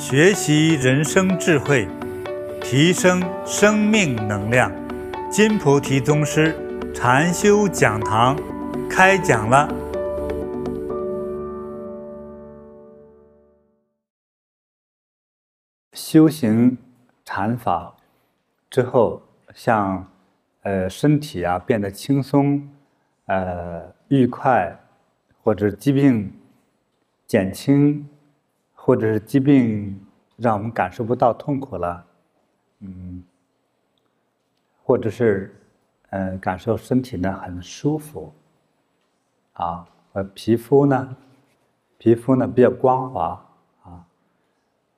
学习人生智慧，提升生命能量。金菩提宗师禅修讲堂开讲了。修行禅法之后，像呃身体啊变得轻松，呃愉快，或者疾病减轻。或者是疾病让我们感受不到痛苦了，嗯，或者是嗯、呃、感受身体呢很舒服，啊，呃皮肤呢，皮肤呢比较光滑啊，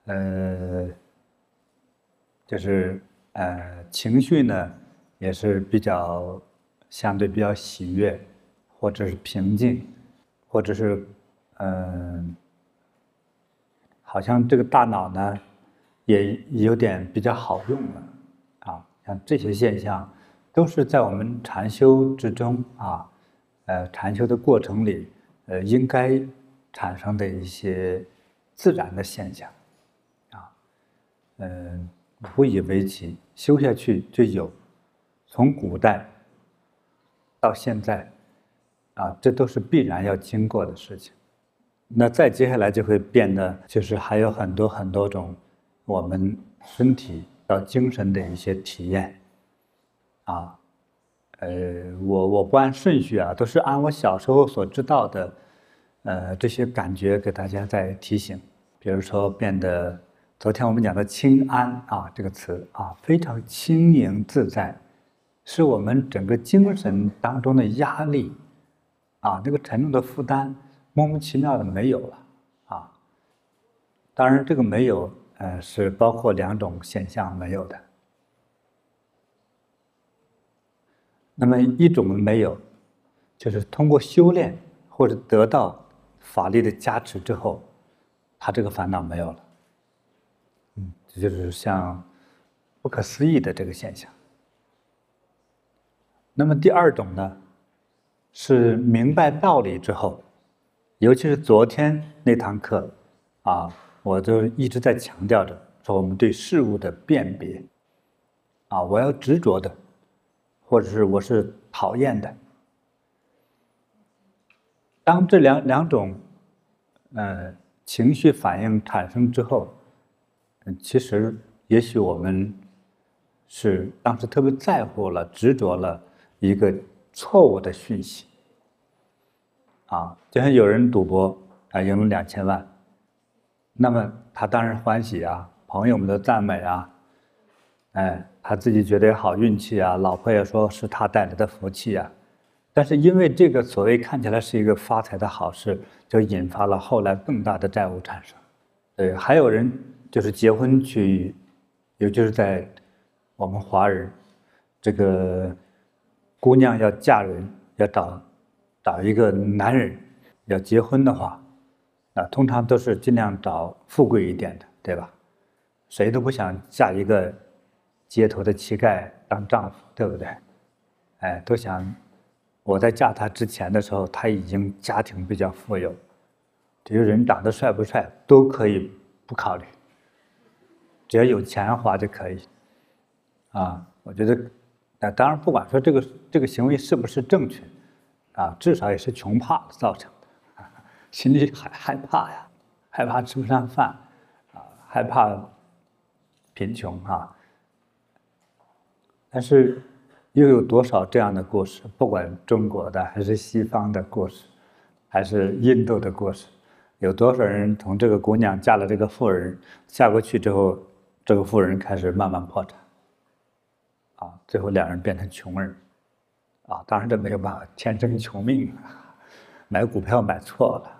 呃，就是呃情绪呢也是比较相对比较喜悦，或者是平静，或者是嗯。好像这个大脑呢，也有点比较好用了，啊，像这些现象，都是在我们禅修之中啊，呃，禅修的过程里，呃，应该产生的一些自然的现象，啊，嗯，无以为奇，修下去就有，从古代到现在，啊，这都是必然要经过的事情。那再接下来就会变得，就是还有很多很多种我们身体到精神的一些体验，啊，呃，我我不按顺序啊，都是按我小时候所知道的，呃，这些感觉给大家再提醒。比如说变得，昨天我们讲的轻安啊这个词啊，非常轻盈自在，是我们整个精神当中的压力，啊，那个沉重的负担。莫名其妙的没有了，啊，当然这个没有，呃，是包括两种现象没有的。那么一种没有，就是通过修炼或者得到法力的加持之后，他这个烦恼没有了，嗯，这就是像不可思议的这个现象。那么第二种呢，是明白道理之后。尤其是昨天那堂课，啊，我就一直在强调着说，我们对事物的辨别，啊，我要执着的，或者是我是讨厌的。当这两两种，呃，情绪反应产生之后，嗯，其实也许我们是当时特别在乎了、执着了一个错误的讯息。啊，就像有人赌博啊，赢了两千万，那么他当然欢喜啊，朋友们的赞美啊，哎，他自己觉得好运气啊，老婆也说是他带来的福气啊，但是因为这个所谓看起来是一个发财的好事，就引发了后来更大的债务产生。对，还有人就是结婚去，也就是在我们华人，这个姑娘要嫁人要找。找一个男人要结婚的话，啊，通常都是尽量找富贵一点的，对吧？谁都不想嫁一个街头的乞丐当丈夫，对不对？哎，都想我在嫁他之前的时候，他已经家庭比较富有，这个人长得帅不帅都可以不考虑，只要有钱花就可以。啊，我觉得，那当然不管说这个这个行为是不是正确。啊，至少也是穷怕造成的，心里害害怕呀，害怕吃不上饭，啊，害怕贫穷啊。但是，又有多少这样的故事？不管中国的还是西方的故事，还是印度的故事，有多少人从这个姑娘嫁了这个富人，嫁过去之后，这个富人开始慢慢破产，啊，最后两人变成穷人。啊，当然这没有办法，天生穷命，买股票买错了。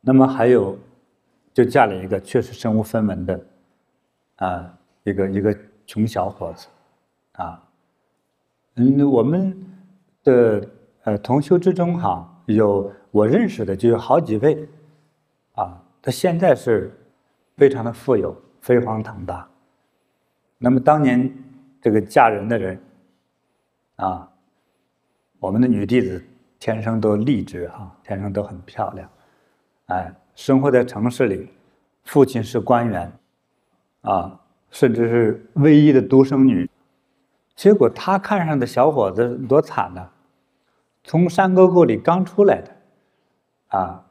那么还有，就嫁了一个确实身无分文的，啊，一个一个穷小伙子，啊，嗯，我们的呃同修之中哈，有我认识的就有好几位，啊，他现在是非常的富有，飞黄腾达。那么当年这个嫁人的人。啊，我们的女弟子天生都丽质哈，天生都很漂亮，哎，生活在城市里，父亲是官员，啊，甚至是唯一的独生女。结果他看上的小伙子多惨呢，从山沟沟里刚出来的，啊，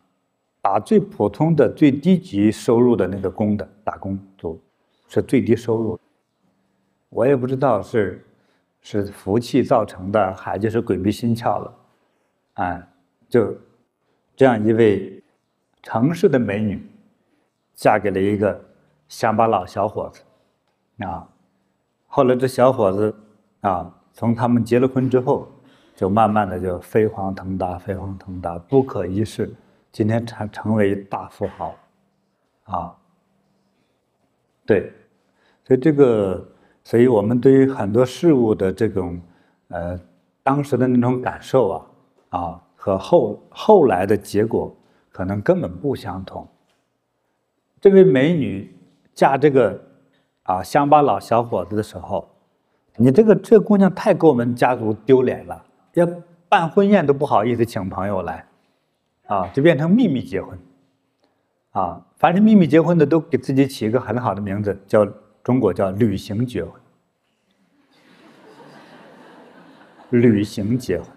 打最普通的最低级收入的那个工的打工族，是最低收入。我也不知道是是福气造成的，还就是鬼迷心窍了，啊，就这样一位城市的美女，嫁给了一个乡巴佬小伙子，啊，后来这小伙子。啊，从他们结了婚之后，就慢慢的就飞黄腾达，飞黄腾达，不可一世。今天成成为大富豪，啊，对，所以这个，所以我们对于很多事物的这种，呃，当时的那种感受啊，啊，和后后来的结果可能根本不相同。这位美女嫁这个啊乡巴佬小伙子的时候。你这个这姑娘太给我们家族丢脸了，要办婚宴都不好意思请朋友来，啊，就变成秘密结婚，啊，凡是秘密结婚的都给自己起一个很好的名字，叫中国叫旅行结婚，旅行结婚，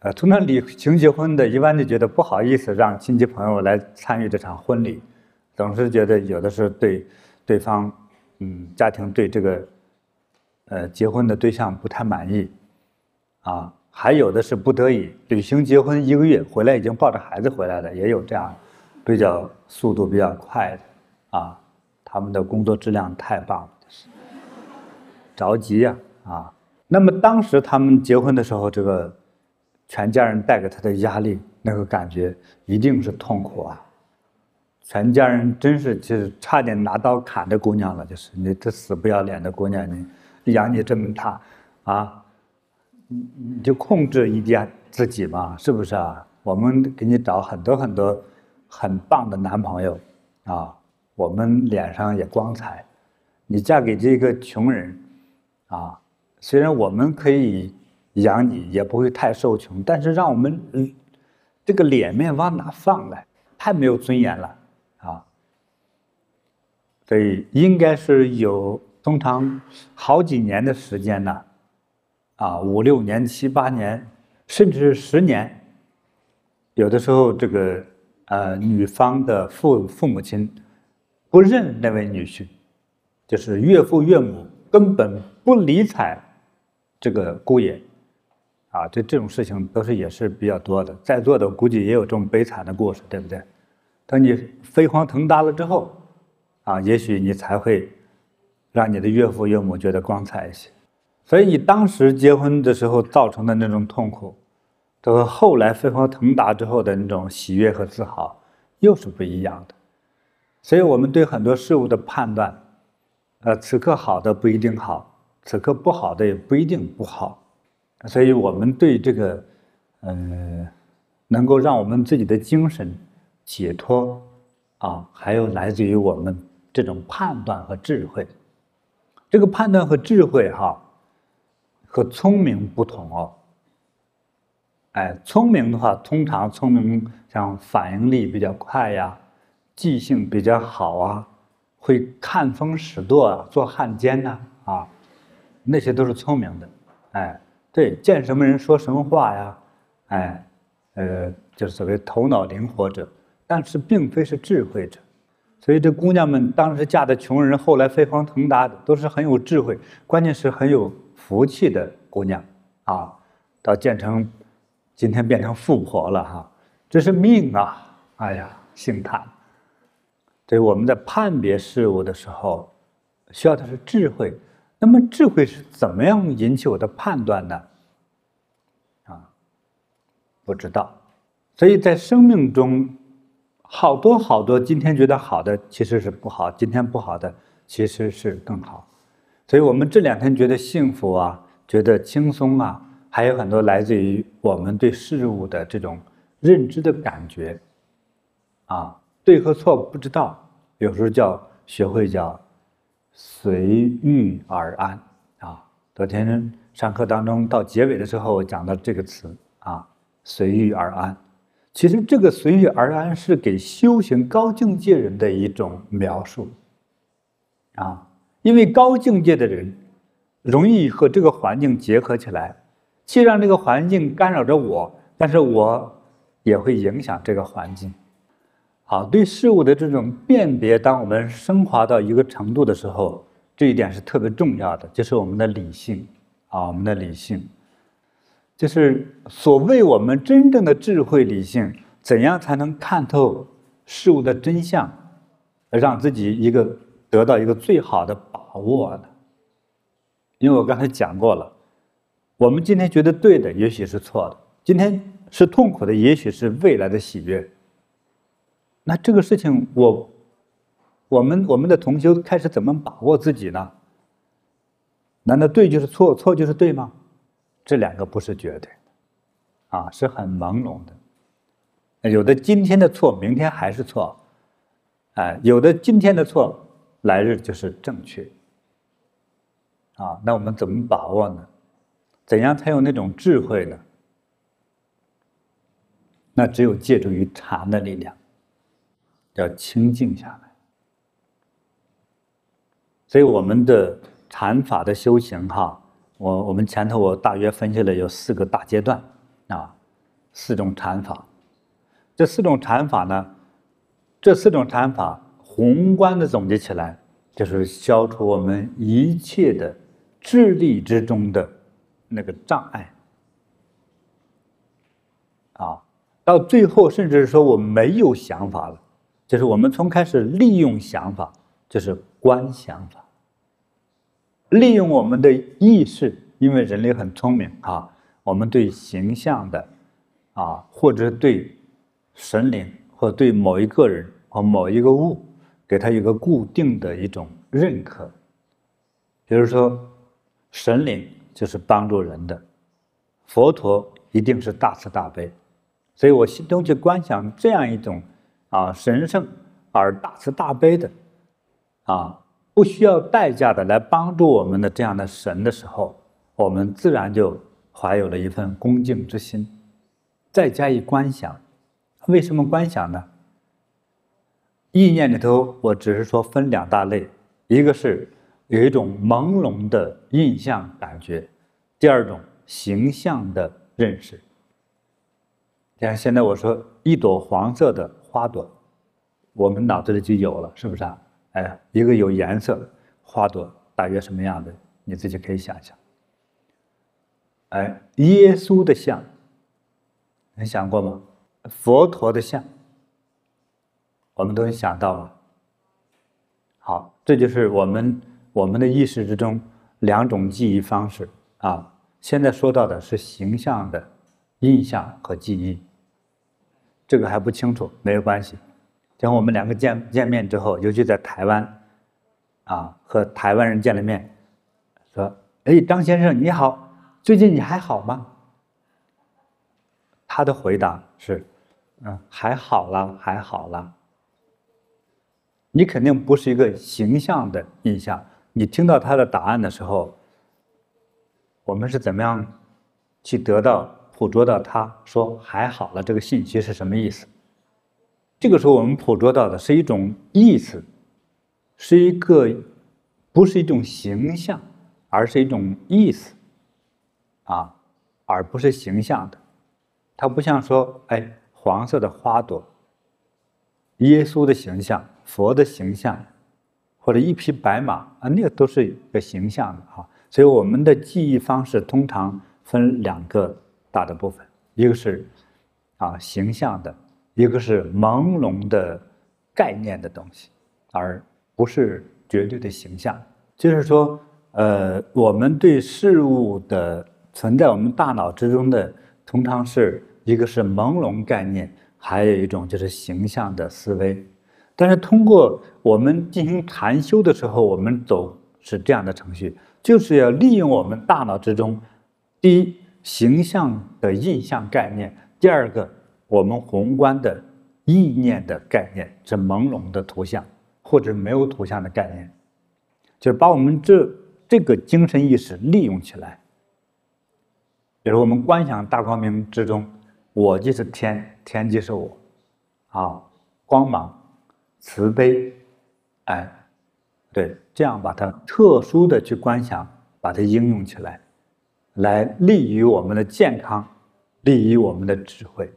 呃，通常旅行结婚的，一般就觉得不好意思让亲戚朋友来参与这场婚礼，总是觉得有的是对对方，嗯，家庭对这个。呃，结婚的对象不太满意，啊，还有的是不得已旅行结婚一个月回来已经抱着孩子回来的，也有这样比较速度比较快的，啊，他们的工作质量太棒了，着急呀，啊，那么当时他们结婚的时候，这个全家人带给他的压力，那个感觉一定是痛苦啊，全家人真是就是差点拿刀砍这姑娘了，就是你这死不要脸的姑娘你。养你这么大，啊，你你就控制一点自己嘛，是不是啊？我们给你找很多很多很棒的男朋友，啊，我们脸上也光彩。你嫁给这个穷人，啊，虽然我们可以养你，也不会太受穷，但是让我们嗯，这个脸面往哪放呢？太没有尊严了，啊。所以应该是有。通常好几年的时间呢，啊，五六年、七八年，甚至是十年。有的时候，这个呃，女方的父父母亲不认那位女婿，就是岳父岳母根本不理睬这个姑爷，啊，这这种事情都是也是比较多的。在座的估计也有这种悲惨的故事，对不对？等你飞黄腾达了之后，啊，也许你才会。让你的岳父岳母觉得光彩一些，所以你当时结婚的时候造成的那种痛苦，都和后来飞黄腾达之后的那种喜悦和自豪又是不一样的。所以我们对很多事物的判断，呃，此刻好的不一定好，此刻不好的也不一定不好。所以我们对这个，呃，能够让我们自己的精神解脱啊，还有来自于我们这种判断和智慧。这个判断和智慧哈，和聪明不同哦。哎，聪明的话，通常聪明像反应力比较快呀，记性比较好啊，会看风使舵啊，做汉奸呐啊，那些都是聪明的。哎，对，见什么人说什么话呀，哎，呃，就是所谓头脑灵活者，但是并非是智慧者。所以这姑娘们当时嫁的穷人，后来飞黄腾达的，都是很有智慧，关键是很有福气的姑娘啊，到建成，今天变成富婆了哈，这是命啊！哎呀，兴叹。所以我们在判别事物的时候，需要的是智慧。那么智慧是怎么样引起我的判断呢？啊，不知道。所以在生命中。好多好多，今天觉得好的其实是不好，今天不好的其实是更好，所以我们这两天觉得幸福啊，觉得轻松啊，还有很多来自于我们对事物的这种认知的感觉，啊，对和错不知道，有时候叫学会叫随遇而安啊。昨天上课当中到结尾的时候，我讲到这个词啊，随遇而安。其实这个随遇而安是给修行高境界人的一种描述，啊，因为高境界的人容易和这个环境结合起来，既让这个环境干扰着我，但是我也会影响这个环境。好，对事物的这种辨别，当我们升华到一个程度的时候，这一点是特别重要的，就是我们的理性啊，我们的理性。就是所谓我们真正的智慧理性，怎样才能看透事物的真相，让自己一个得到一个最好的把握呢？因为我刚才讲过了，我们今天觉得对的，也许是错的；今天是痛苦的，也许是未来的喜悦。那这个事情我，我们我们的同修开始怎么把握自己呢？难道对就是错，错就是对吗？这两个不是绝对的，啊，是很朦胧的。有的今天的错，明天还是错，哎，有的今天的错，来日就是正确。啊，那我们怎么把握呢？怎样才有那种智慧呢？那只有借助于禅的力量，要清静下来。所以我们的禅法的修行，哈。我我们前头我大约分析了有四个大阶段，啊，四种禅法。这四种禅法呢，这四种禅法宏观的总结起来，就是消除我们一切的智力之中的那个障碍。啊，到最后甚至说我没有想法了，就是我们从开始利用想法，就是观想法。利用我们的意识，因为人类很聪明啊，我们对形象的，啊，或者对神灵，或对某一个人或某一个物，给他一个固定的一种认可。比如说，神灵就是帮助人的，佛陀一定是大慈大悲，所以我心中就观想这样一种啊神圣而大慈大悲的，啊。不需要代价的来帮助我们的这样的神的时候，我们自然就怀有了一份恭敬之心，再加以观想。为什么观想呢？意念里头，我只是说分两大类，一个是有一种朦胧的印象感觉，第二种形象的认识。像现在我说一朵黄色的花朵，我们脑子里就有了，是不是啊？哎，一个有颜色的花朵大约什么样的？你自己可以想想。哎，耶稣的像，你想过吗？佛陀的像，我们都想到了。好，这就是我们我们的意识之中两种记忆方式啊。现在说到的是形象的印象和记忆，这个还不清楚，没有关系。等我们两个见见面之后，尤其在台湾，啊，和台湾人见了面，说：“哎，张先生你好，最近你还好吗？”他的回答是：“嗯，还好啦，还好啦。”你肯定不是一个形象的印象。你听到他的答案的时候，我们是怎么样去得到捕捉到他说“还好了”这个信息是什么意思？这个时候，我们捕捉到的是一种意思，是一个，不是一种形象，而是一种意思，啊，而不是形象的。它不像说，哎，黄色的花朵，耶稣的形象，佛的形象，或者一匹白马啊，那个都是一个形象的啊。所以，我们的记忆方式通常分两个大的部分，一个是啊形象的。一个是朦胧的概念的东西，而不是绝对的形象。就是说，呃，我们对事物的存在，我们大脑之中的，通常是一个是朦胧概念，还有一种就是形象的思维。但是通过我们进行禅修的时候，我们走是这样的程序，就是要利用我们大脑之中，第一形象的印象概念，第二个。我们宏观的意念的概念是朦胧的图像，或者没有图像的概念，就是把我们这这个精神意识利用起来。比如我们观想大光明之中我即是天，天即是我，啊，光芒、慈悲，哎，对，这样把它特殊的去观想，把它应用起来，来利于我们的健康，利于我们的智慧。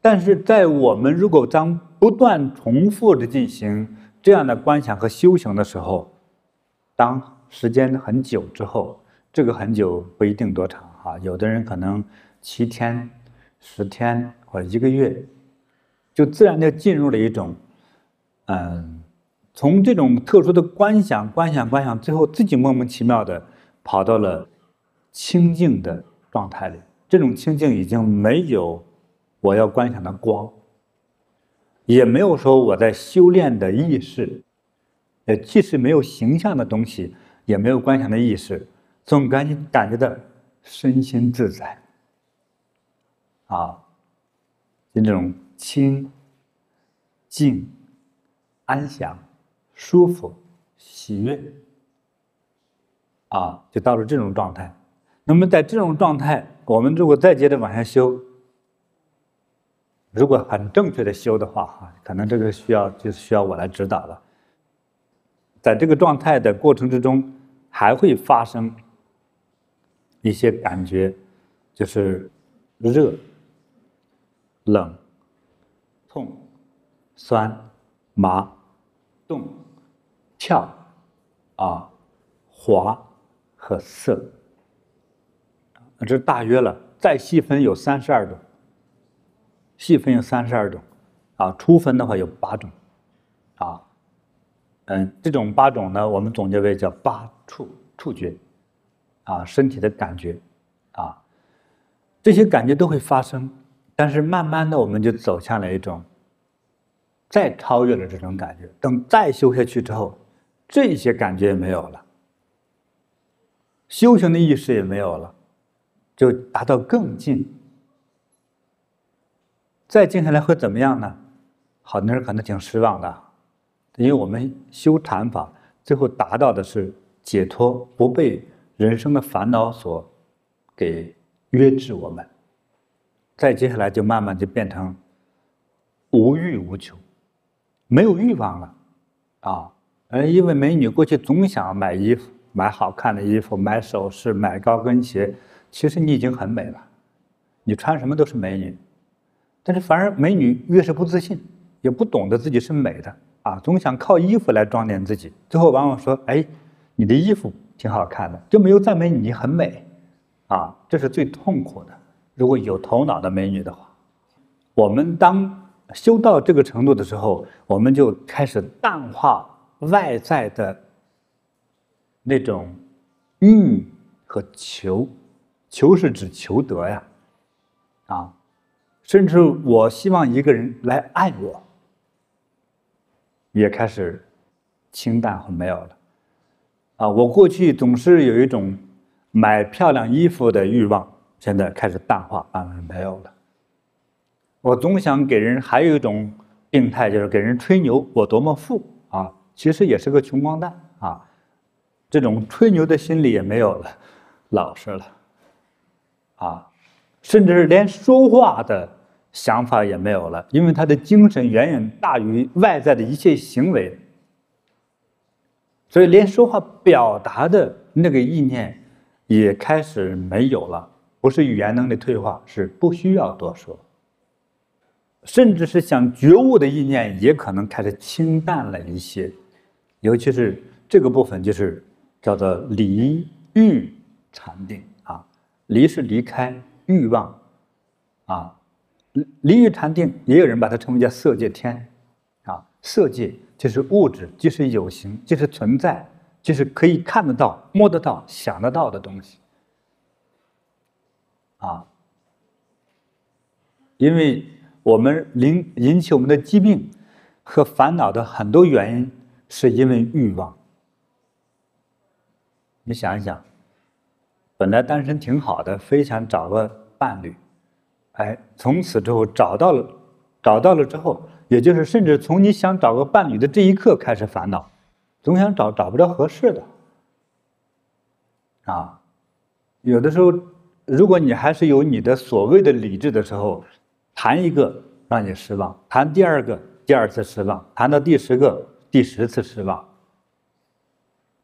但是在我们如果当不断重复的进行这样的观想和修行的时候，当时间很久之后，这个很久不一定多长哈，有的人可能七天、十天或者一个月，就自然的进入了一种，嗯，从这种特殊的观想、观想、观想，最后自己莫名其妙的跑到了清净的状态里。这种清净已经没有我要观想的光，也没有说我在修炼的意识，呃，既是没有形象的东西，也没有观想的意识，总感觉感觉到身心自在，啊，就这种清、静、安详、舒服、喜悦，啊，就到了这种状态。那么在这种状态，我们如果再接着往下修。如果很正确的修的话，哈，可能这个需要就是需要我来指导了。在这个状态的过程之中，还会发生一些感觉，就是热、冷、痛、酸、麻、动、跳、啊、滑和涩。这大约了，再细分有三十二种。细分有三十二种，啊，粗分的话有八种，啊，嗯，这种八种呢，我们总结为叫八触触觉，啊，身体的感觉，啊，这些感觉都会发生，但是慢慢的我们就走向了一种，再超越了这种感觉，等再修下去之后，这些感觉也没有了，修行的意识也没有了，就达到更近。再静下来会怎么样呢？好多人可能挺失望的，因为我们修禅法，最后达到的是解脱，不被人生的烦恼所给约制我们。再接下来就慢慢就变成无欲无求，没有欲望了啊！呃，一位美女过去总想买衣服，买好看的衣服，买首饰，买高跟鞋。其实你已经很美了，你穿什么都是美女。但是反而美女越是不自信，也不懂得自己是美的啊，总想靠衣服来装点自己，最后往往说：“哎，你的衣服挺好看的，就没有赞美你很美，啊，这是最痛苦的。如果有头脑的美女的话，我们当修到这个程度的时候，我们就开始淡化外在的那种欲和求，求是指求得呀，啊。”甚至我希望一个人来爱我，也开始清淡和没有了。啊，我过去总是有一种买漂亮衣服的欲望，现在开始淡化，慢慢没有了。我总想给人还有一种病态，就是给人吹牛，我多么富啊，其实也是个穷光蛋啊。这种吹牛的心理也没有了，老实了。啊，甚至是连说话的。想法也没有了，因为他的精神远远大于外在的一切行为，所以连说话表达的那个意念也开始没有了。不是语言能力退化，是不需要多说。甚至是想觉悟的意念也可能开始清淡了一些，尤其是这个部分，就是叫做离欲禅定，离是离开欲望啊。离欲禅定，也有人把它称为叫色界天，啊，色界就是物质，即是有形，即是存在，就是可以看得到、摸得到、想得到的东西，啊，因为我们引引起我们的疾病和烦恼的很多原因，是因为欲望。你想一想，本来单身挺好的，非想找个伴侣。哎，从此之后找到了，找到了之后，也就是甚至从你想找个伴侣的这一刻开始烦恼，总想找找不着合适的，啊，有的时候如果你还是有你的所谓的理智的时候，谈一个让你失望，谈第二个第二次失望，谈到第十个第十次失望。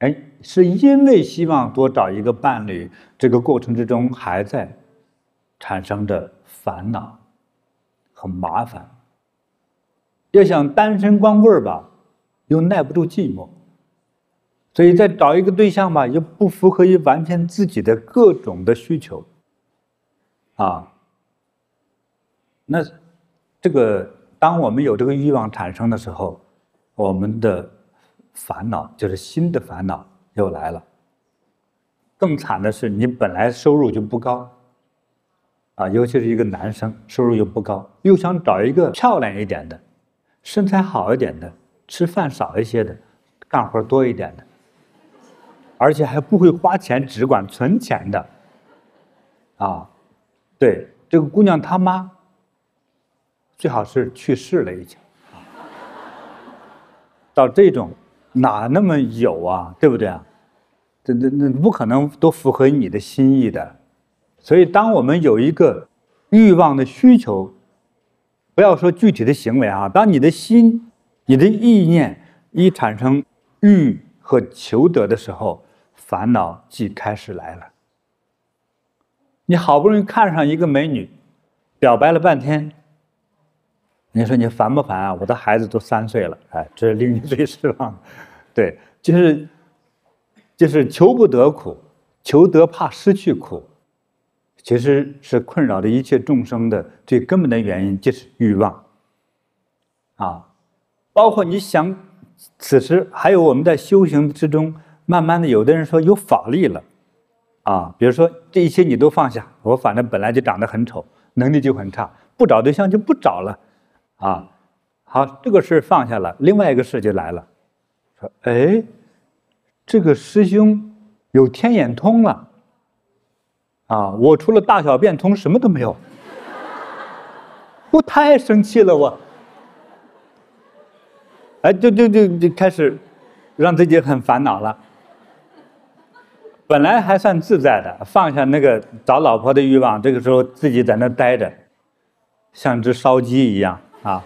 哎，是因为希望多找一个伴侣，这个过程之中还在产生着烦恼和麻烦。要想单身光棍吧，又耐不住寂寞，所以再找一个对象吧，又不符合于完全自己的各种的需求。啊，那这个当我们有这个欲望产生的时候，我们的烦恼就是新的烦恼又来了。更惨的是，你本来收入就不高，啊，尤其是一个男生，收入又不高，又想找一个漂亮一点的。身材好一点的，吃饭少一些的，干活多一点的，而且还不会花钱，只管存钱的，啊，对，这个姑娘她妈最好是去世了已经，到这种哪那么有啊，对不对啊？这这那不可能都符合你的心意的，所以当我们有一个欲望的需求。不要说具体的行为啊，当你的心、你的意念一产生欲和求得的时候，烦恼即开始来了。你好不容易看上一个美女，表白了半天，你说你烦不烦啊？我的孩子都三岁了，哎，这是令你最失望的。对，就是就是求不得苦，求得怕失去苦。其实是困扰着一切众生的最根本的原因，就是欲望。啊，包括你想，此时还有我们在修行之中，慢慢的，有的人说有法力了，啊，比如说这一切你都放下，我反正本来就长得很丑，能力就很差，不找对象就不找了，啊，好，这个事放下了，另外一个事就来了，说，哎，这个师兄有天眼通了。啊！我除了大小便通，什么都没有。我太生气了，我。哎，就就就就开始让自己很烦恼了。本来还算自在的，放下那个找老婆的欲望，这个时候自己在那待着，像只烧鸡一样啊。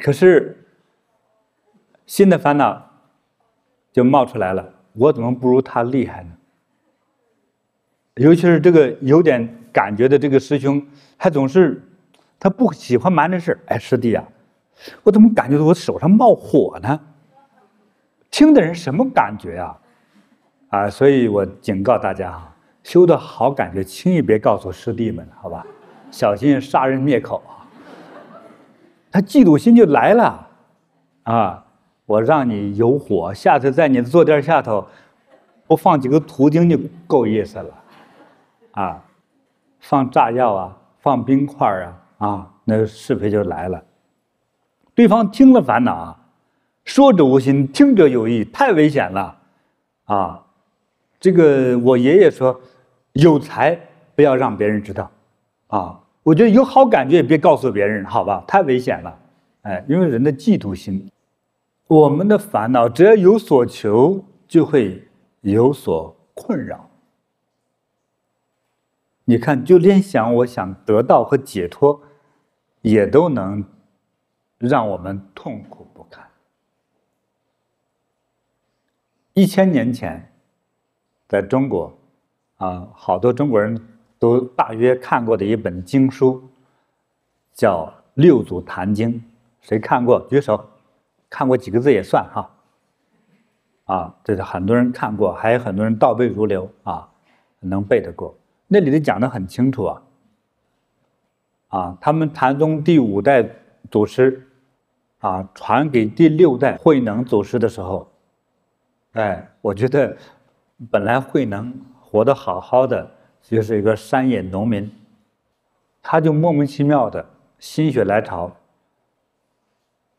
可是新的烦恼就冒出来了，我怎么不如他厉害呢？尤其是这个有点感觉的这个师兄，还总是他不喜欢瞒着事。哎，师弟啊，我怎么感觉到我手上冒火呢？听的人什么感觉呀？啊，所以我警告大家啊，修的好感觉轻易别告诉师弟们，好吧？小心杀人灭口啊！他嫉妒心就来了啊！我让你有火，下次在你的坐垫下头，不放几个图钉就够意思了。啊，放炸药啊，放冰块啊，啊，那是非就来了。对方听了烦恼啊，说者无心，听者有意，太危险了。啊，这个我爷爷说，有财不要让别人知道。啊，我觉得有好感觉也别告诉别人，好吧？太危险了。哎，因为人的嫉妒心，我们的烦恼，只要有所求，就会有所困扰。你看，就连想我想得到和解脱，也都能让我们痛苦不堪。一千年前，在中国，啊，好多中国人都大约看过的一本经书，叫《六祖坛经》，谁看过？举手。看过几个字也算哈。啊，这是很多人看过，还有很多人倒背如流啊，能背得过。那里头讲得很清楚啊，啊，他们禅宗第五代祖师，啊，传给第六代慧能祖师的时候，哎，我觉得本来慧能活得好好的，就是一个山野农民，他就莫名其妙的心血来潮，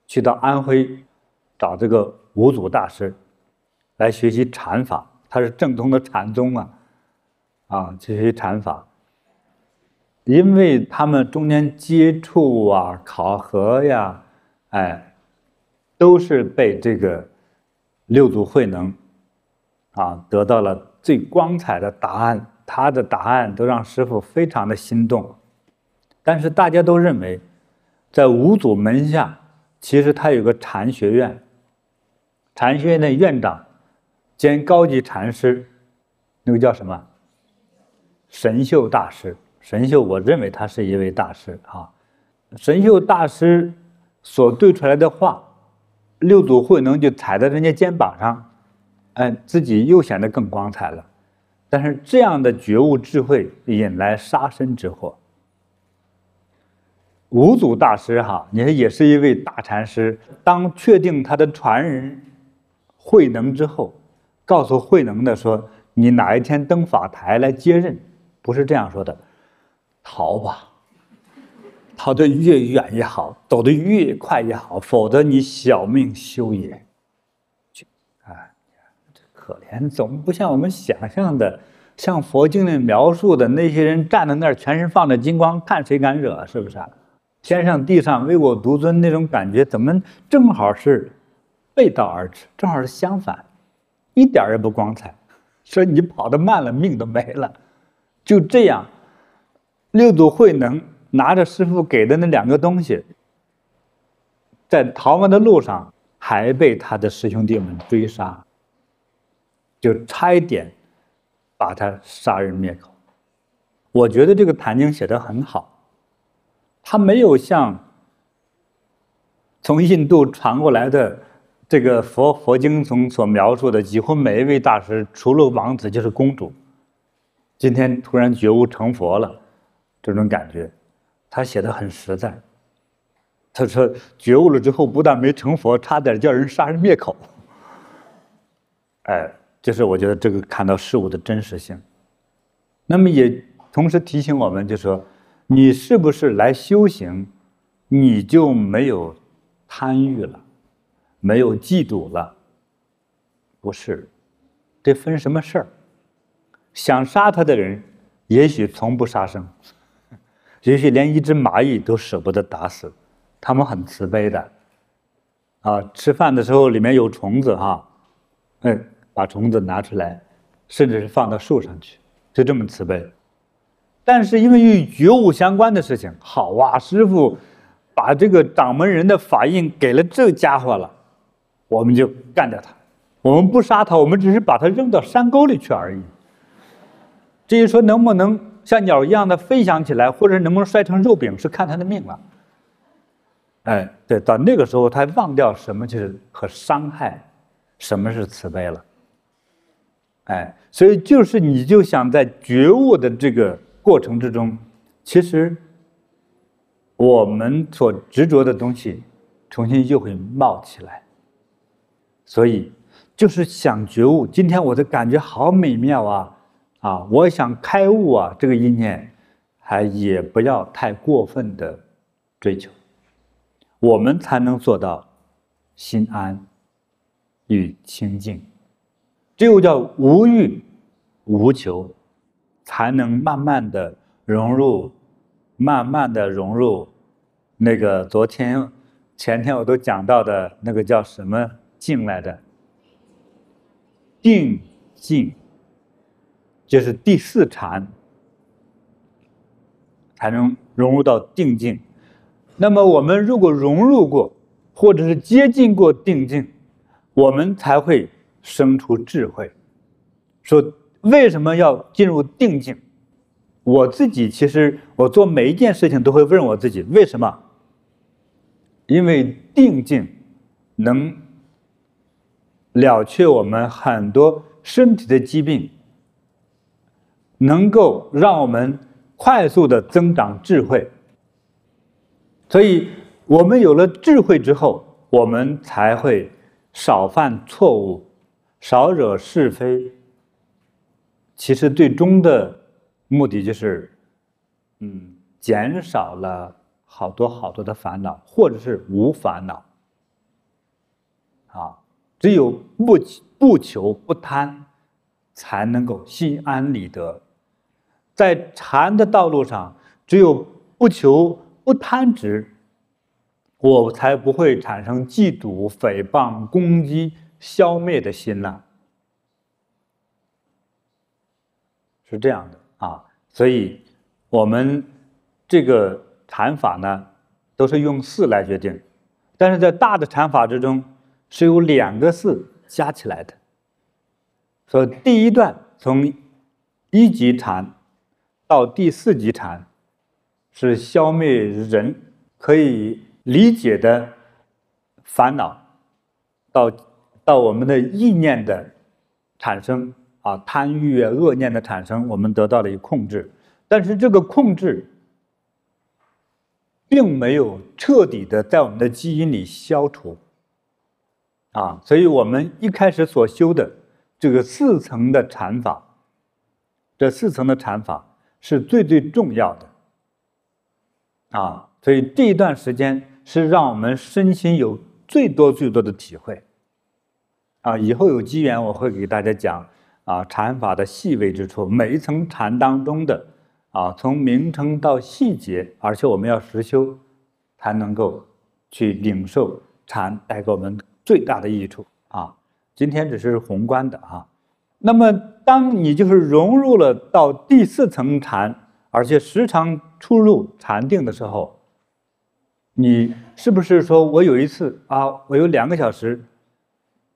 去到安徽找这个五祖大师来学习禅法，他是正统的禅宗啊。啊，学习禅法，因为他们中间接触啊、考核呀，哎，都是被这个六祖慧能啊得到了最光彩的答案他的答案都让师父非常的心动。但是大家都认为，在五祖门下，其实他有个禅学院，禅学院的院长兼高级禅师，那个叫什么？神秀大师。神秀，我认为他是一位大师啊。神秀大师所对出来的话，六祖慧能就踩在人家肩膀上，哎，自己又显得更光彩了。但是这样的觉悟智慧引来杀身之祸。五祖大师哈，你看也是一位大禅师。当确定他的传人慧能之后，告诉慧能的说：“你哪一天登法台来接任？”不是这样说的，逃吧，逃得越远越好，走得越快越好，否则你小命休也。可怜，总不像我们想象的，像佛经里描述的那些人站在那儿，全身放着金光，看谁敢惹，是不是啊？天上地上唯我独尊那种感觉，怎么正好是背道而驰？正好是相反，一点也不光彩。说你跑得慢了，命都没了。就这样，六祖慧能拿着师父给的那两个东西，在逃亡的路上，还被他的师兄弟们追杀，就差一点把他杀人灭口。我觉得这个《坛经》写得很好。他没有像从印度传过来的这个佛佛经中所描述的，几乎每一位大师，除了王子就是公主，今天突然觉悟成佛了，这种感觉，他写的很实在。他说觉悟了之后，不但没成佛，差点叫人杀人灭口。哎，就是我觉得这个看到事物的真实性，那么也同时提醒我们，就是说。你是不是来修行，你就没有贪欲了，没有嫉妒了？不是，这分什么事儿？想杀他的人，也许从不杀生，也许连一只蚂蚁都舍不得打死，他们很慈悲的。啊，吃饭的时候里面有虫子哈，嗯，把虫子拿出来，甚至是放到树上去，就这么慈悲。但是因为与觉悟相关的事情，好啊，师傅把这个掌门人的法印给了这家伙了，我们就干掉他。我们不杀他，我们只是把他扔到山沟里去而已。至于说能不能像鸟一样的飞翔起来，或者能不能摔成肉饼，是看他的命了。哎，对，到那个时候他忘掉什么就是和伤害，什么是慈悲了。哎，所以就是你就想在觉悟的这个。过程之中，其实我们所执着的东西，重新又会冒起来。所以，就是想觉悟。今天我的感觉好美妙啊！啊，我想开悟啊！这个意念，还也不要太过分的追求，我们才能做到心安与清净。只有叫无欲无求。才能慢慢的融入，慢慢的融入，那个昨天、前天我都讲到的那个叫什么境来的，定境，就是第四禅，才能融入到定境。那么我们如果融入过，或者是接近过定境，我们才会生出智慧，说。为什么要进入定境？我自己其实，我做每一件事情都会问我自己：为什么？因为定境能了却我们很多身体的疾病，能够让我们快速的增长智慧。所以，我们有了智慧之后，我们才会少犯错误，少惹是非。其实最终的目的就是，嗯，减少了好多好多的烦恼，或者是无烦恼。啊，只有不不求不贪，才能够心安理得。在禅的道路上，只有不求不贪执，我才不会产生嫉妒、诽谤、攻击、消灭的心呐。是这样的啊。所以，我们这个禅法呢，都是用四来决定，但是在大的禅法之中，是由两个四加起来的。所以第一段从一级禅到第四级禅，是消灭人可以理解的烦恼，到到我们的意念的产生啊，贪欲啊、恶念的产生，我们得到了一个控制，但是这个控制并没有彻底的在我们的基因里消除。啊，所以我们一开始所修的。这个四层的禅法，这四层的禅法是最最重要的，啊，所以这一段时间是让我们身心有最多最多的体会，啊，以后有机缘我会给大家讲啊禅法的细微之处，每一层禅当中的啊从名称到细节，而且我们要实修，才能够去领受禅带给我们最大的益处啊。今天只是宏观的啊，那么当你就是融入了到第四层禅，而且时常出入禅定的时候，你是不是说我有一次啊，我有两个小时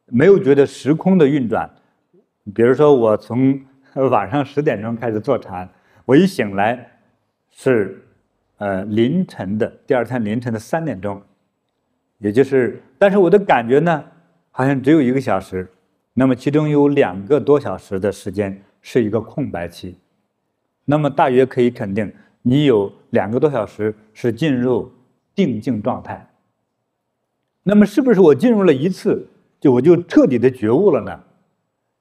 没有觉得时空的运转？比如说我从 晚上十点钟开始坐禅，我一醒来是呃凌晨的第二天凌晨的三点钟，也就是，但是我的感觉呢？好像只有一个小时，那么其中有两个多小时的时间是一个空白期，那么大约可以肯定，你有两个多小时是进入定静状态。那么是不是我进入了一次，就我就彻底的觉悟了呢？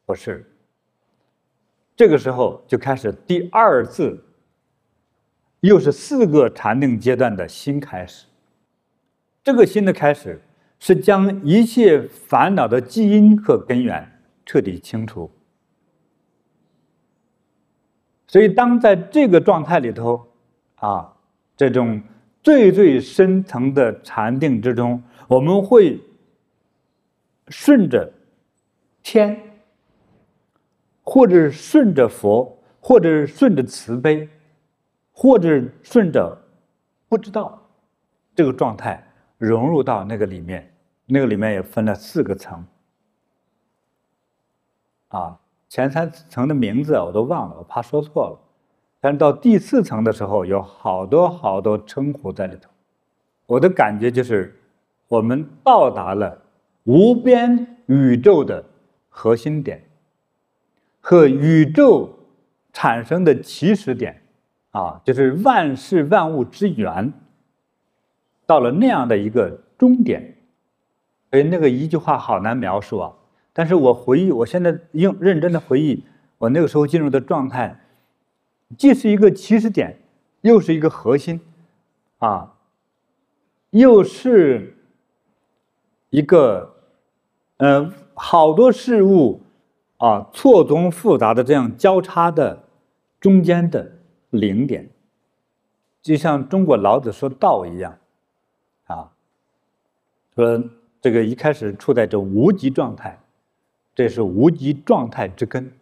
不是，这个时候就开始第二次，又是四个禅定阶段的新开始，这个新的开始。是将一切烦恼的基因和根源彻底清除。所以，当在这个状态里头，啊，这种最最深层的禅定之中，我们会顺着天，或者是顺着佛，或者是顺着慈悲，或者顺着不知道这个状态融入到那个里面。那个里面也分了四个层，啊，前三层的名字我都忘了，我怕说错了。但是到第四层的时候，有好多好多称呼在里头。我的感觉就是，我们到达了无边宇宙的核心点，和宇宙产生的起始点，啊，就是万事万物之源，到了那样的一个终点。哎那个一句话好难描述啊！但是我回忆，我现在用认真的回忆，我那个时候进入的状态，既是一个起始点，又是一个核心，啊，又是一个，呃，好多事物啊错综复杂的这样交叉的中间的零点，就像中国老子说道一样，啊，说。这个一开始处在这无极状态，这是无极状态之根，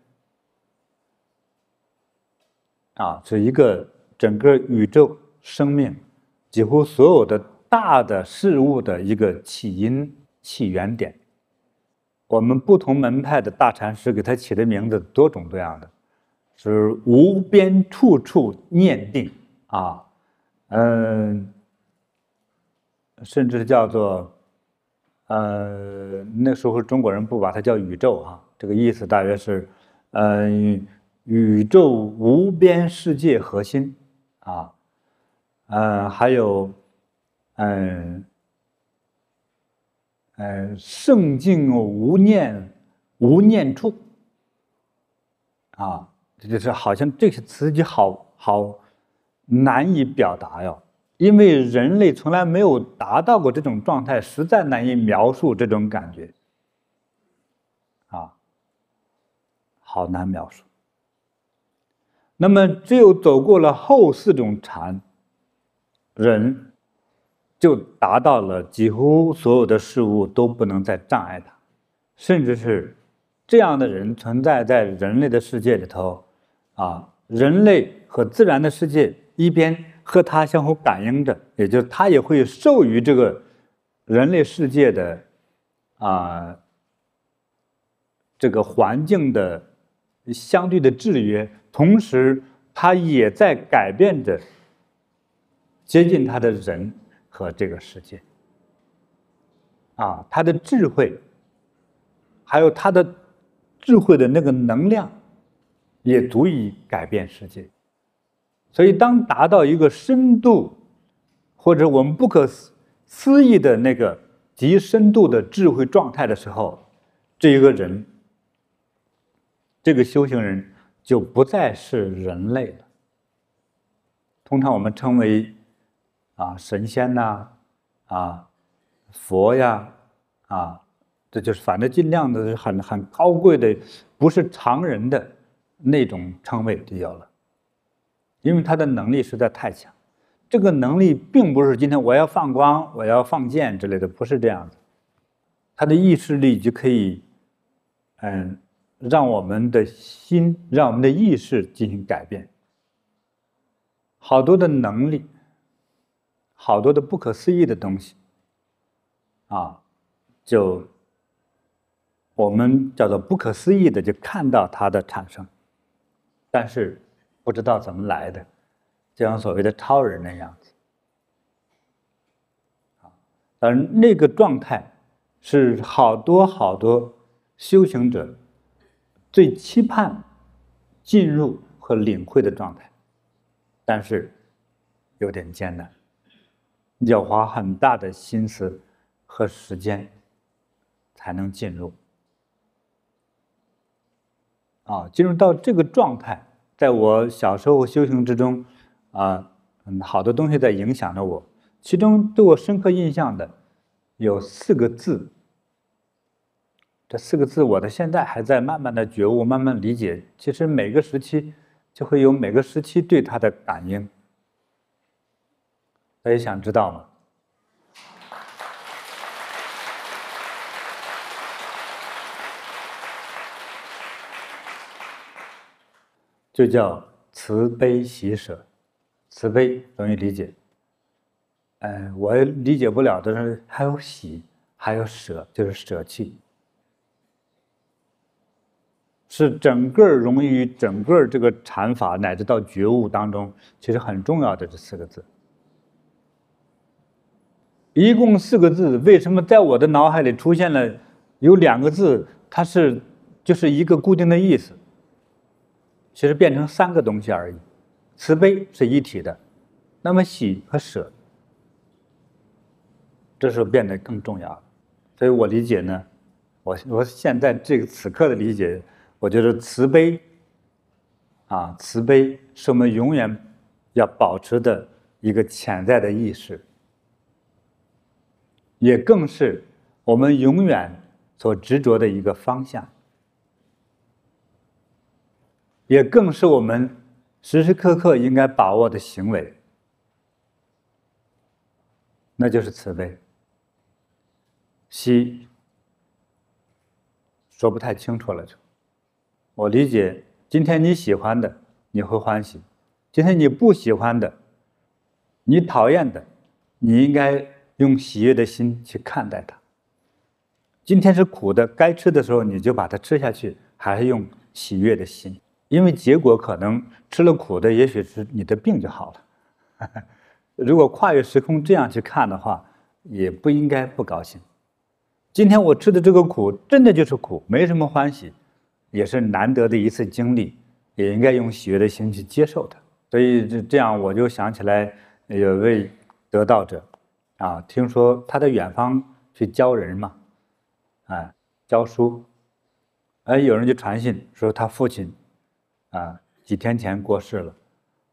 啊，是一个整个宇宙生命几乎所有的大的事物的一个起因起源点。我们不同门派的大禅师给他起的名字多种多样的，是无边处处念定啊，嗯，甚至叫做。呃，那时候中国人不把它叫宇宙啊，这个意思大约是，呃，宇宙无边世界核心啊，呃，还有，嗯，呃圣境无念无念处，啊，这就是好像这些词句好好难以表达哟。因为人类从来没有达到过这种状态，实在难以描述这种感觉，啊，好难描述。那么，只有走过了后四种禅，人就达到了几乎所有的事物都不能再障碍他，甚至是这样的人存在在人类的世界里头，啊，人类和自然的世界一边和它相互感应着，也就是它也会授予这个人类世界的啊这个环境的相对的制约，同时它也在改变着接近它的人和这个世界。啊，他的智慧，还有他的智慧的那个能量。也足以改变世界，所以当达到一个深度，或者我们不可思议的那个极深度的智慧状态的时候，这一个人，这个修行人就不再是人类了。通常我们称为啊神仙呐，啊佛呀，啊，这就是反正尽量的很很高贵的，不是常人的。那种称谓就有了，因为他的能力实在太强。这个能力并不是今天我要放光、我要放箭之类的，不是这样子。他的意识力就可以，嗯，让我们的心、让我们的意识进行改变。好多的能力，好多的不可思议的东西，啊，就我们叫做不可思议的，就看到它的产生。但是不知道怎么来的，就像所谓的超人那样子，啊，而那个状态是好多好多修行者最期盼进入和领会的状态，但是有点艰难，要花很大的心思和时间才能进入。啊，进入到这个状态，在我小时候修行之中，啊，嗯，好多东西在影响着我。其中对我深刻印象的有四个字，这四个字我到现在还在慢慢的觉悟，慢慢理解。其实每个时期就会有每个时期对它的感应。大家想知道吗？就叫慈悲喜舍，慈悲容易理解。哎，我理解不了的是还有喜，还有舍，就是舍弃，是整个融于整个这个禅法乃至到觉悟当中，其实很重要的这四个字。一共四个字，为什么在我的脑海里出现了有两个字？它是就是一个固定的意思。其实变成三个东西而已，慈悲是一体的，那么喜和舍，这时候变得更重要了。所以我理解呢，我我现在这个此刻的理解，我觉得慈悲，啊，慈悲是我们永远要保持的一个潜在的意识，也更是我们永远所执着的一个方向。也更是我们时时刻刻应该把握的行为，那就是慈悲。西，说不太清楚了。我理解，今天你喜欢的，你会欢喜；今天你不喜欢的，你讨厌的，你应该用喜悦的心去看待它。今天是苦的，该吃的时候你就把它吃下去，还是用喜悦的心。因为结果可能吃了苦的，也许是你的病就好了。如果跨越时空这样去看的话，也不应该不高兴。今天我吃的这个苦，真的就是苦，没什么欢喜，也是难得的一次经历，也应该用喜悦的心去接受它。所以这这样，我就想起来有位得道者，啊，听说他在远方去教人嘛，啊，教书，哎，有人就传信说他父亲。啊，几天前过世了，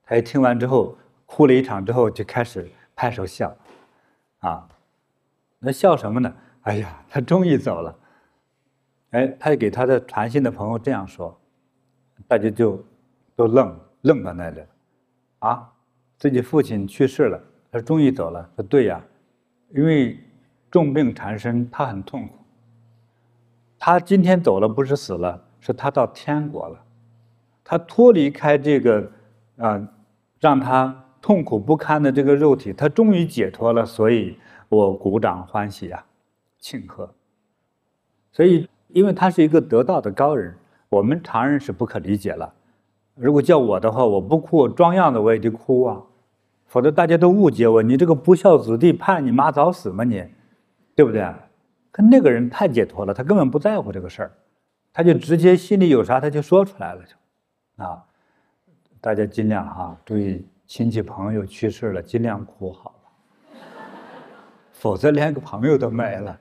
他一听完之后哭了一场，之后就开始拍手笑，啊，那笑什么呢？哎呀，他终于走了，哎，他就给他的传信的朋友这样说，大家就都愣愣在那里，啊，自己父亲去世了，他终于走了，说对呀，因为重病缠身，他很痛苦，他今天走了不是死了，是他到天国了。他脱离开这个啊，让他痛苦不堪的这个肉体，他终于解脱了，所以我鼓掌欢喜啊，庆贺。所以，因为他是一个得道的高人，我们常人是不可理解了。如果叫我的话，我不哭，装样子我也得哭啊，否则大家都误解我，你这个不孝子弟，盼你妈早死吗你？对不对？可那个人太解脱了，他根本不在乎这个事儿，他就直接心里有啥他就说出来了，就啊，大家尽量哈，注意亲戚朋友去世了，尽量哭好了，否则连个朋友都没了。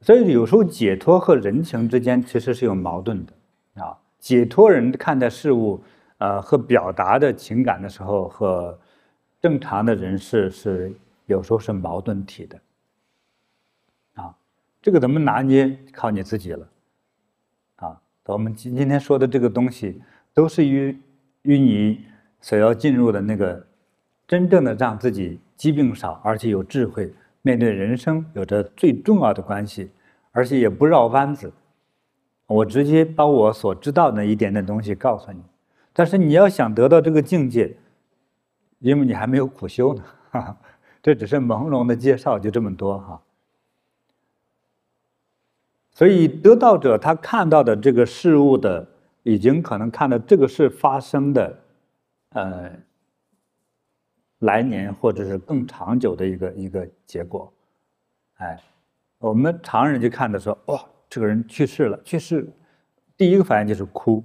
所以有时候解脱和人情之间其实是有矛盾的啊。解脱人看待事物，呃，和表达的情感的时候，和正常的人士是有时候是矛盾体的。啊，这个怎么拿捏，靠你自己了。啊，我们今今天说的这个东西，都是与与你所要进入的那个真正的让自己疾病少，而且有智慧。面对人生有着最重要的关系，而且也不绕弯子。我直接把我所知道的一点点东西告诉你，但是你要想得到这个境界，因为你还没有苦修呢，哈哈，这只是朦胧的介绍，就这么多哈。所以得道者他看到的这个事物的，已经可能看到这个事发生的，呃。来年或者是更长久的一个一个结果，哎，我们常人就看的说，哇，这个人去世了，去世，第一个反应就是哭，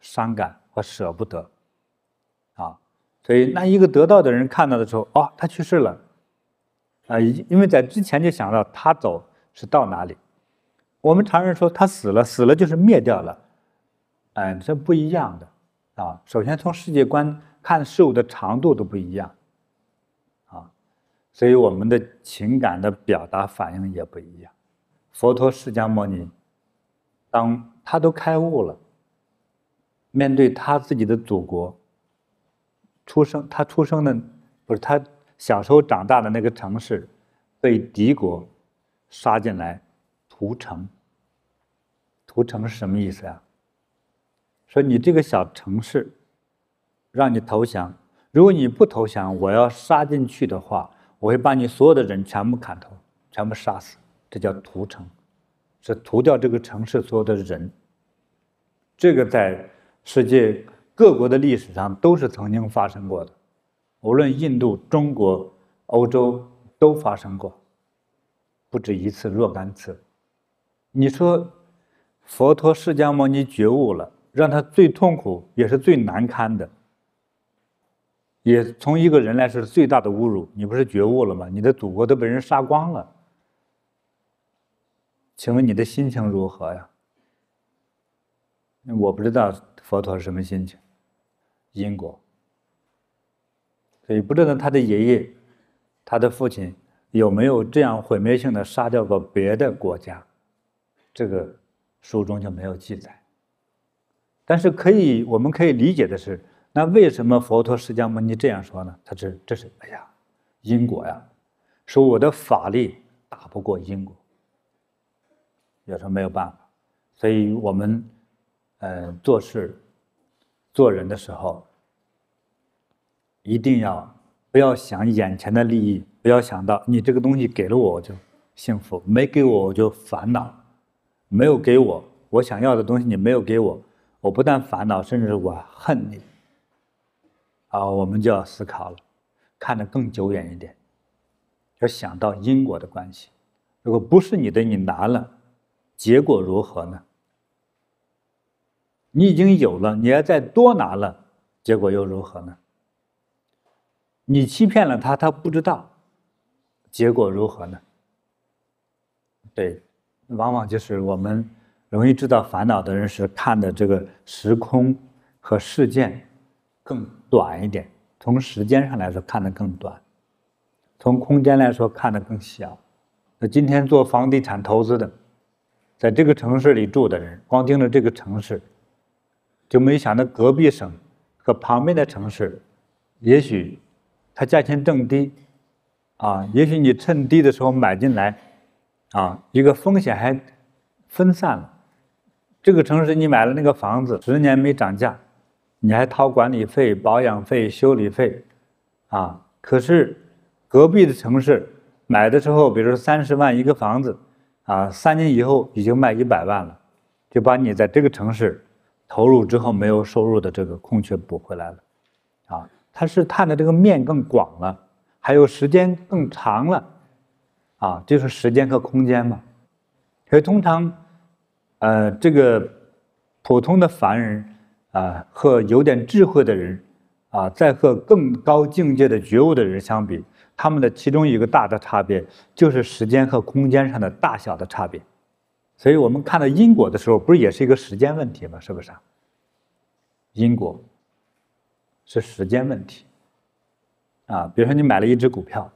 伤感和舍不得，啊，所以那一个得道的人看到的时候，哦，他去世了，啊，因为在之前就想到他走是到哪里，我们常人说他死了，死了就是灭掉了，哎，这不一样的，啊，首先从世界观。看事物的长度都不一样，啊，所以我们的情感的表达反应也不一样。佛陀释迦牟尼，当他都开悟了，面对他自己的祖国，出生他出生的不是他小时候长大的那个城市，被敌国杀进来屠城。屠城是什么意思啊？说你这个小城市。让你投降，如果你不投降，我要杀进去的话，我会把你所有的人全部砍头，全部杀死，这叫屠城，是屠掉这个城市所有的人。这个在世界各国的历史上都是曾经发生过的，无论印度、中国、欧洲都发生过，不止一次，若干次。你说佛陀释迦牟尼觉悟了，让他最痛苦也是最难堪的。也从一个人来说最大的侮辱。你不是觉悟了吗？你的祖国都被人杀光了，请问你的心情如何呀？我不知道佛陀是什么心情，因果。所以不知道他的爷爷、他的父亲有没有这样毁灭性的杀掉过别的国家，这个书中就没有记载。但是可以，我们可以理解的是。那为什么佛陀释迦牟尼这样说呢？他是这是哎呀，因果呀，说我的法力打不过因果，有时候没有办法，所以我们呃做事做人的时候，一定要不要想眼前的利益，不要想到你这个东西给了我我就幸福，没给我我就烦恼，没有给我我想要的东西你没有给我，我不但烦恼，甚至我恨你。啊，我们就要思考了，看得更久远一点，要想到因果的关系。如果不是你的，你拿了，结果如何呢？你已经有了，你要再多拿了，结果又如何呢？你欺骗了他，他不知道，结果如何呢？对，往往就是我们容易制造烦恼的人，是看的这个时空和事件更。短一点，从时间上来说看得更短，从空间来说看得更小。那今天做房地产投资的，在这个城市里住的人，光盯着这个城市，就没想到隔壁省和旁边的城市，也许它价钱更低，啊，也许你趁低的时候买进来，啊，一个风险还分散了，这个城市你买了那个房子，十年没涨价，你还掏管理费、保养费、修理费，啊，可是隔壁的城市买的时候，比如说三十万一个房子，啊，三年以后已经卖一百万了，就把你在这个城市投入之后没有收入的这个空缺补回来了，啊，它是探的这个面更广了，还有时间更长了，啊，就是时间和空间嘛，所以通常。呃，这个普通的凡人啊，和有点智慧的人啊，在和更高境界的觉悟的人相比，他们的其中一个大的差别就是时间和空间上的大小的差别。所以我们看到因果的时候，不是也是一个时间问题吗？是不是啊？因果是时间问题啊。比如说，你买了一只股票，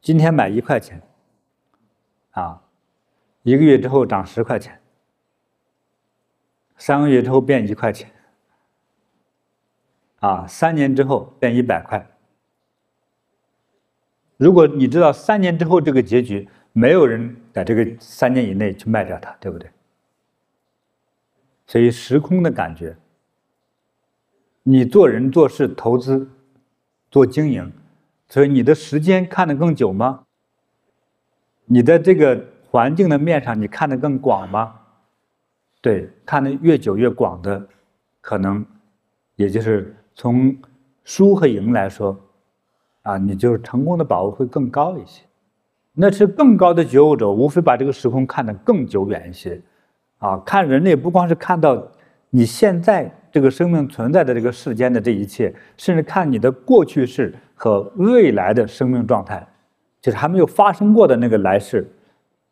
今天买一块钱啊。一个月之后涨十块钱，三个月之后变一块钱，啊，三年之后变一百块。如果你知道三年之后这个结局，没有人在这个三年以内去卖掉它，对不对？所以时空的感觉，你做人做事、投资、做经营，所以你的时间看得更久吗？你的这个。环境的面上，你看得更广吗？对，看得越久越广的，可能，也就是从输和赢来说，啊，你就是成功的把握会更高一些。那是更高的觉悟者，无非把这个时空看得更久远一些，啊，看人类不光是看到你现在这个生命存在的这个世间的这一切，甚至看你的过去世和未来的生命状态，就是还没有发生过的那个来世。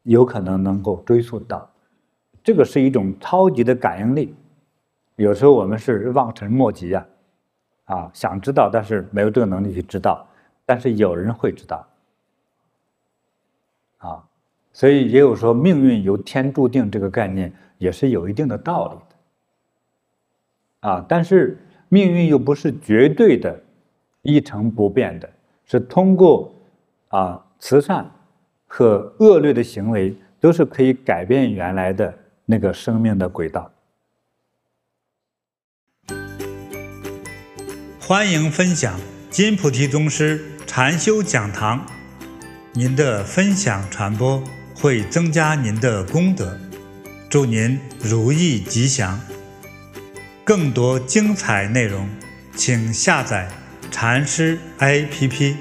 有可能能够追溯到，这个是一种超级的感应力。有时候我们是望尘莫及呀，啊，想知道，但是没有这个能力去知道。但是有人会知道，啊，所以也有说命运由天注定这个概念也是有一定的道理的，啊，但是命运又不是绝对的一成不变的，是通过啊慈善。和恶劣的行为都是可以改变原来的那个生命的轨道。欢迎分享金菩提宗师禅修讲堂，您的分享传播会增加您的功德，祝您如意吉祥。更多精彩内容，请下载禅师 APP。